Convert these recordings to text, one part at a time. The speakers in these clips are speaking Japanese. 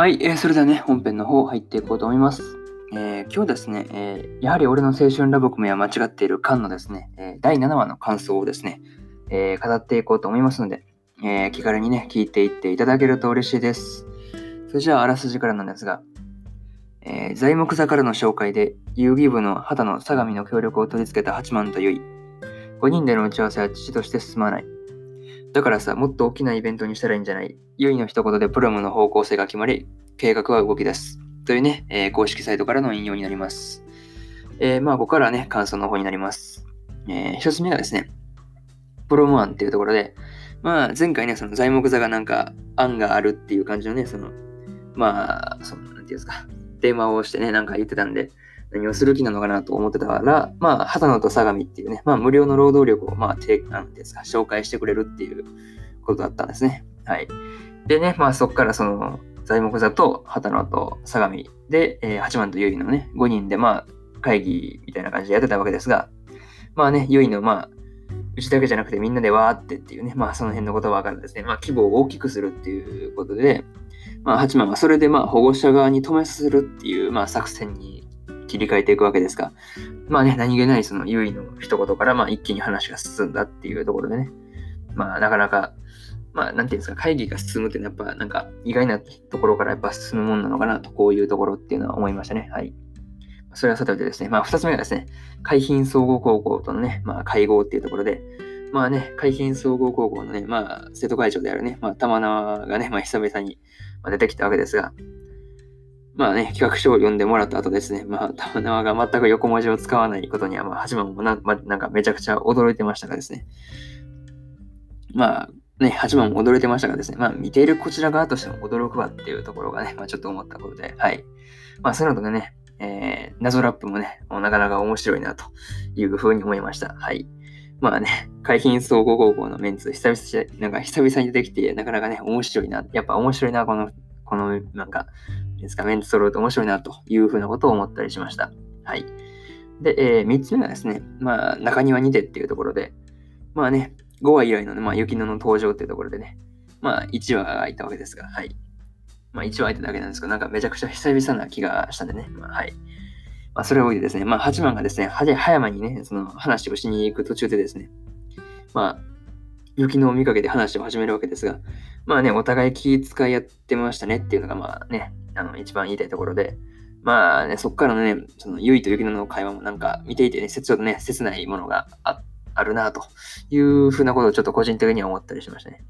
はい、えー、それではね、本編の方入っていこうと思います。えー、今日ですね、えー、やはり俺の青春ラブコメは間違っている巻のですね、え、第7話の感想をですね、え語っていこうと思いますので、え気軽にね、聞いていっていただけると嬉しいです。それじゃあ、あらすじからなんですが、え材木座からの紹介で、遊戯部の畑の相模の協力を取り付けた八幡と結衣。5人での打ち合わせは父として進まない。だからさ、もっと大きなイベントにしたらいいんじゃない？結衣の一言でプロムの方向性が決まり、計画は動き出す。というね、えー、公式サイトからの引用になります。えー、まあ、ここからはね、感想の方になります。えー、一つ目がですね、プロム案っていうところで、まあ、前回ね、その材木座がなんか案があるっていう感じのね、その、まあ、その、なんていうんですか、電話をしてね、なんか言ってたんで、何をする気なのかなと思ってたら、まあ、畑野と相模っていうね、まあ、無料の労働力を、まあ、てなんですか、紹介してくれるっていうことだったんですね。はい。でね、まあ、そこからその、材木座と畑野と相模で、えー、八幡と結衣のね、5人でまあ会議みたいな感じでやってたわけですが、まあね、結衣のまあ、うちだけじゃなくてみんなでわーってっていうね、まあその辺の言葉からですね、まあ規模を大きくするっていうことで、まあ八幡はそれでまあ保護者側に止めさせるっていうまあ作戦に切り替えていくわけですが、まあね、何気ないその結衣の一言からまあ一気に話が進んだっていうところでね、まあなかなかまあ、なんていうんですか、会議が進むっていうのはやっぱなんか意外なところからやっぱ進むもんなのかなと、こういうところっていうのは思いましたね。はい。それはさておいてですね、まあ、二つ目がですね、海浜総合高校とのね、まあ、会合っていうところで、まあね、海浜総合高校のね、まあ、生徒会長であるね、まあ、玉縄がね、まあ、久々に出てきたわけですが、まあね、企画書を読んでもらった後ですね、まあ、玉縄が全く横文字を使わないことには、まあ、八幡もな,、なんかめちゃくちゃ驚いてましたがですね、まあ、ね、8番も驚いてましたがですね、まあ見ているこちら側としても驚くわっていうところがね、まあちょっと思ったことで、はい。まあそういうのでね、えー、謎ラップもね、もなかなか面白いなというふうに思いました。はい。まあね、海浜総合高校のメンツ、久々なんか久々に出てきて、なかなかね、面白いな。やっぱ面白いな、この、この、なんか、ですか、メンツ揃うと面白いなというふうなことを思ったりしました。はい。で、えー、3つ目がですね、まあ、中庭にてっていうところで、まあね、5話以来のね、まあ、雪乃の登場っていうところでね、まあ、1話が空いたわけですが、はい。まあ、1話空いただけなんですけど、なんかめちゃくちゃ久々な気がしたんでね、まあ、はい。まあ、それを置いてですね、まあ、八幡がですね、葉山にね、その話をしに行く途中でですね、まあ、雪のを見かけて話を始めるわけですが、まあね、お互い気遣いやってましたねっていうのが、まあね、あの、一番言いたいところで、まあね、そっからのね、その、ゆいと雪乃の会話もなんか見ていてね、ちょっとね、切ないものがああるなというふうなことをちょっと個人的には思ったりしましたね。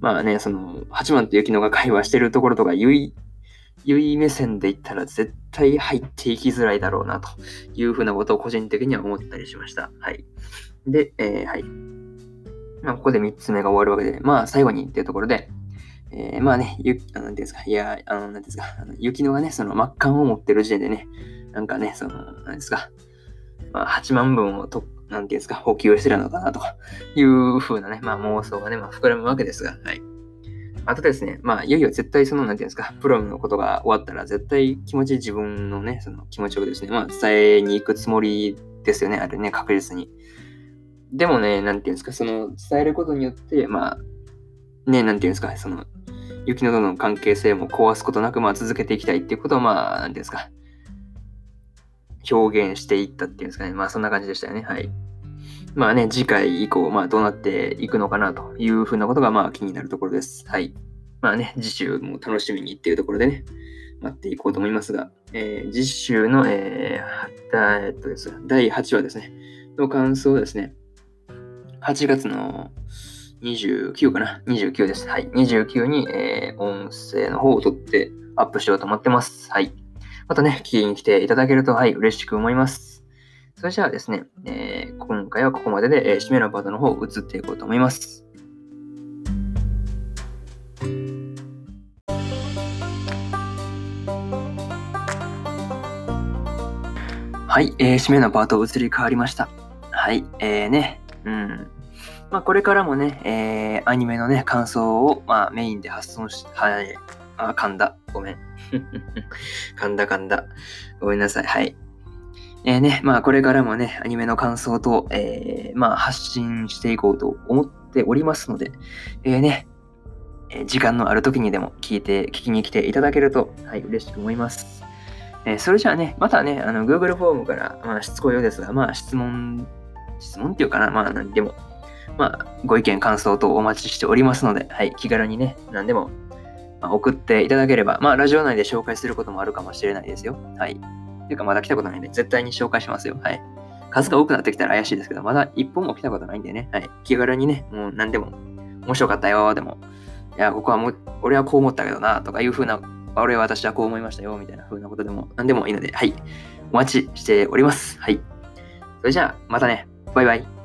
まあね、その、八幡と雪乃が会話してるところとか、ゆい、ゆい目線で言ったら絶対入っていきづらいだろうなというふうなことを個人的には思ったりしました。はい。で、えー、はい。まあ、ここで3つ目が終わるわけで、まあ、最後にっていうところで、えー、まあね、ゆ、あの、なんていうんですか、いや、あの、なんていうんですか、あの雪乃がね、その、末巻を持ってる時点でね、なんかね、その、なんですか、まあ、8万分をとなんていうんですか、補給してるのかなという風なね、まあ妄想がね、まあ膨らむわけですが、はい。あとですね、まあ、いよいよ絶対その、なんていうんですか、プロムのことが終わったら、絶対気持ち、自分のね、その気持ちをですね、まあ、伝えに行くつもりですよね、あれね、確実に。でもね、なんていうんですか、その、伝えることによって、まあ、ね、なんていうんですか、その、雪乃との関係性も壊すことなく、まあ、続けていきたいっていうことを、まあ、なんていうんですか、表現していったっていうんですかね。まあ、そんな感じでしたよね。はい。まあね、次回以降、まあ、どうなっていくのかなというふうなことが、まあ、気になるところです。はい。まあね、次週も楽しみにっていうところでね、待っていこうと思いますが、えー、次週の、えー、えっとです、第8話ですね、の感想ですね、8月の29かな ?29 です。はい。29に、えー、音声の方を取ってアップしようと思ってます。はい。またね、聞きに来ていただけると、はい、嬉しく思います。それじゃあですね、えー、今回はここまでで、えー、締めのパートの方を移っていこうと思います。はい、えー、締めのパート移り変わりました。はい、えーね、うん。まあ、これからもね、えー、アニメのね、感想を、まあ、メインで発送し、はい、あ、噛んだ。ごめん。噛んだ噛んだ。ごめんなさい。はい。えー、ね、まあこれからもね、アニメの感想と、えー、まあ発信していこうと思っておりますので、えー、ね、え時間のある時にでも聞いて、聞きに来ていただけると、はい、嬉しく思います。えそれじゃあね、またね、あの、Google フォームから、まあ、しつこいようですが、まあ、質問、質問っていうかな、まあ、何でも、まあ、ご意見、感想等お待ちしておりますので、はい、気軽にね、何でも、ま、送っていただければ、まあ、ラジオ内で紹介することもあるかもしれないですよ。はい。ていうかまだ来たことないんで、絶対に紹介しますよ。はい。数が多くなってきたら怪しいですけど、まだ一本も来たことないんでね。はい。気軽にね、もう何でも、面白かったよ、でも、いや、ここはもう、俺はこう思ったけどな、とかいう風な、俺は私はこう思いましたよ、みたいな風なことでも、何でもいいので、はい。お待ちしております。はい。それじゃあ、またね。バイバイ。